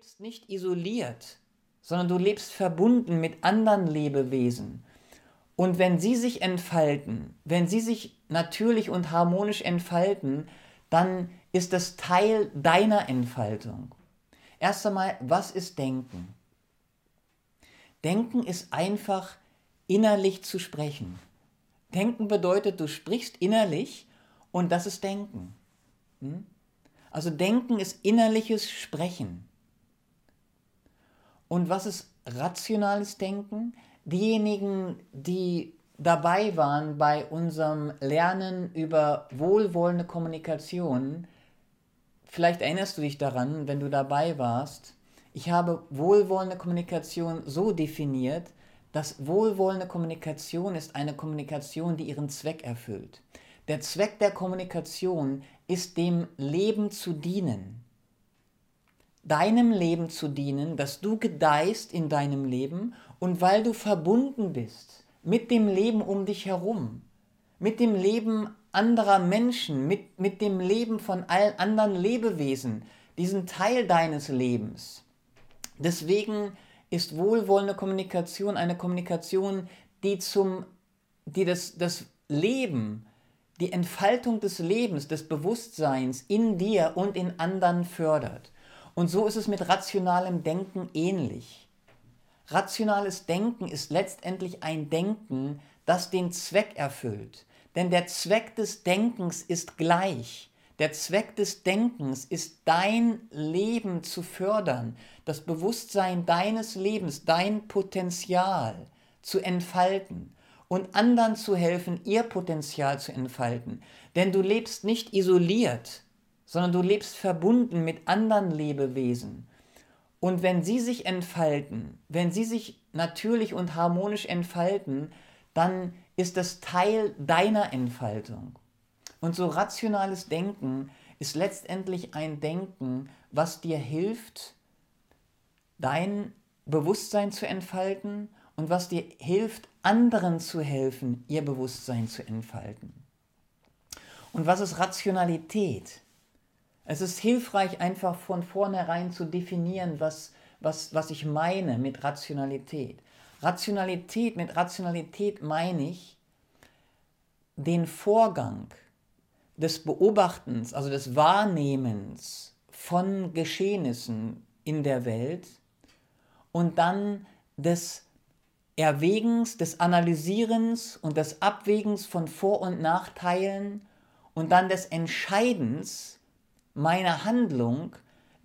lebst nicht isoliert, sondern du lebst verbunden mit anderen Lebewesen. Und wenn sie sich entfalten, wenn sie sich natürlich und harmonisch entfalten, dann ist das Teil deiner Entfaltung. Erst einmal, was ist Denken? Denken ist einfach innerlich zu sprechen. Denken bedeutet, du sprichst innerlich und das ist Denken. Hm? Also Denken ist innerliches Sprechen. Und was ist rationales Denken? Diejenigen, die dabei waren bei unserem Lernen über wohlwollende Kommunikation, vielleicht erinnerst du dich daran, wenn du dabei warst, ich habe wohlwollende Kommunikation so definiert, dass wohlwollende Kommunikation ist eine Kommunikation, die ihren Zweck erfüllt. Der Zweck der Kommunikation ist dem Leben zu dienen. Deinem Leben zu dienen, dass du gedeihst in deinem Leben und weil du verbunden bist mit dem Leben um dich herum, mit dem Leben anderer Menschen, mit, mit dem Leben von allen anderen Lebewesen, diesen Teil deines Lebens. Deswegen ist wohlwollende Kommunikation eine Kommunikation, die, zum, die das, das Leben, die Entfaltung des Lebens, des Bewusstseins in dir und in anderen fördert. Und so ist es mit rationalem Denken ähnlich. Rationales Denken ist letztendlich ein Denken, das den Zweck erfüllt. Denn der Zweck des Denkens ist gleich. Der Zweck des Denkens ist dein Leben zu fördern, das Bewusstsein deines Lebens, dein Potenzial zu entfalten und anderen zu helfen, ihr Potenzial zu entfalten. Denn du lebst nicht isoliert, sondern du lebst verbunden mit anderen Lebewesen. Und wenn sie sich entfalten, wenn sie sich natürlich und harmonisch entfalten, dann ist das Teil deiner Entfaltung. Und so rationales Denken ist letztendlich ein Denken, was dir hilft, dein Bewusstsein zu entfalten und was dir hilft, anderen zu helfen, ihr Bewusstsein zu entfalten. Und was ist Rationalität? Es ist hilfreich, einfach von vornherein zu definieren, was, was, was ich meine mit Rationalität. Rationalität, mit Rationalität meine ich den Vorgang des Beobachtens, also des Wahrnehmens von Geschehnissen in der Welt und dann des Erwägens, des Analysierens und des Abwägens von Vor- und Nachteilen und dann des Entscheidens meiner Handlung,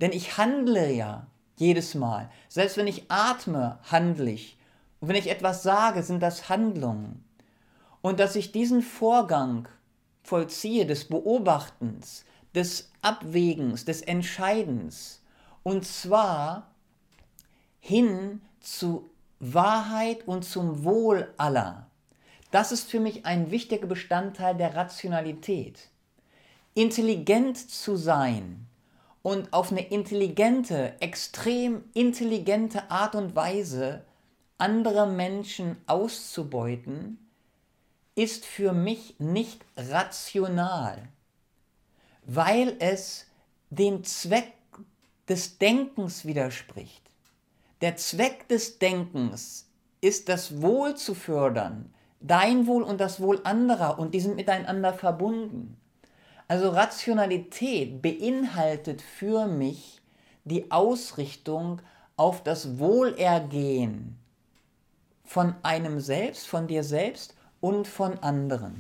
denn ich handle ja jedes Mal. Selbst wenn ich atme, handle ich. Und wenn ich etwas sage, sind das Handlungen. Und dass ich diesen Vorgang vollziehe des Beobachtens, des Abwägens, des Entscheidens, und zwar hin zu Wahrheit und zum Wohl aller. Das ist für mich ein wichtiger Bestandteil der Rationalität intelligent zu sein und auf eine intelligente, extrem intelligente Art und Weise andere Menschen auszubeuten, ist für mich nicht rational, weil es den Zweck des Denkens widerspricht. Der Zweck des Denkens ist das Wohl zu fördern, dein Wohl und das Wohl anderer, und die sind miteinander verbunden. Also Rationalität beinhaltet für mich die Ausrichtung auf das Wohlergehen von einem selbst, von dir selbst und von anderen.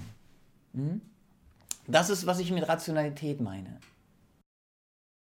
Hm? Das ist, was ich mit Rationalität meine.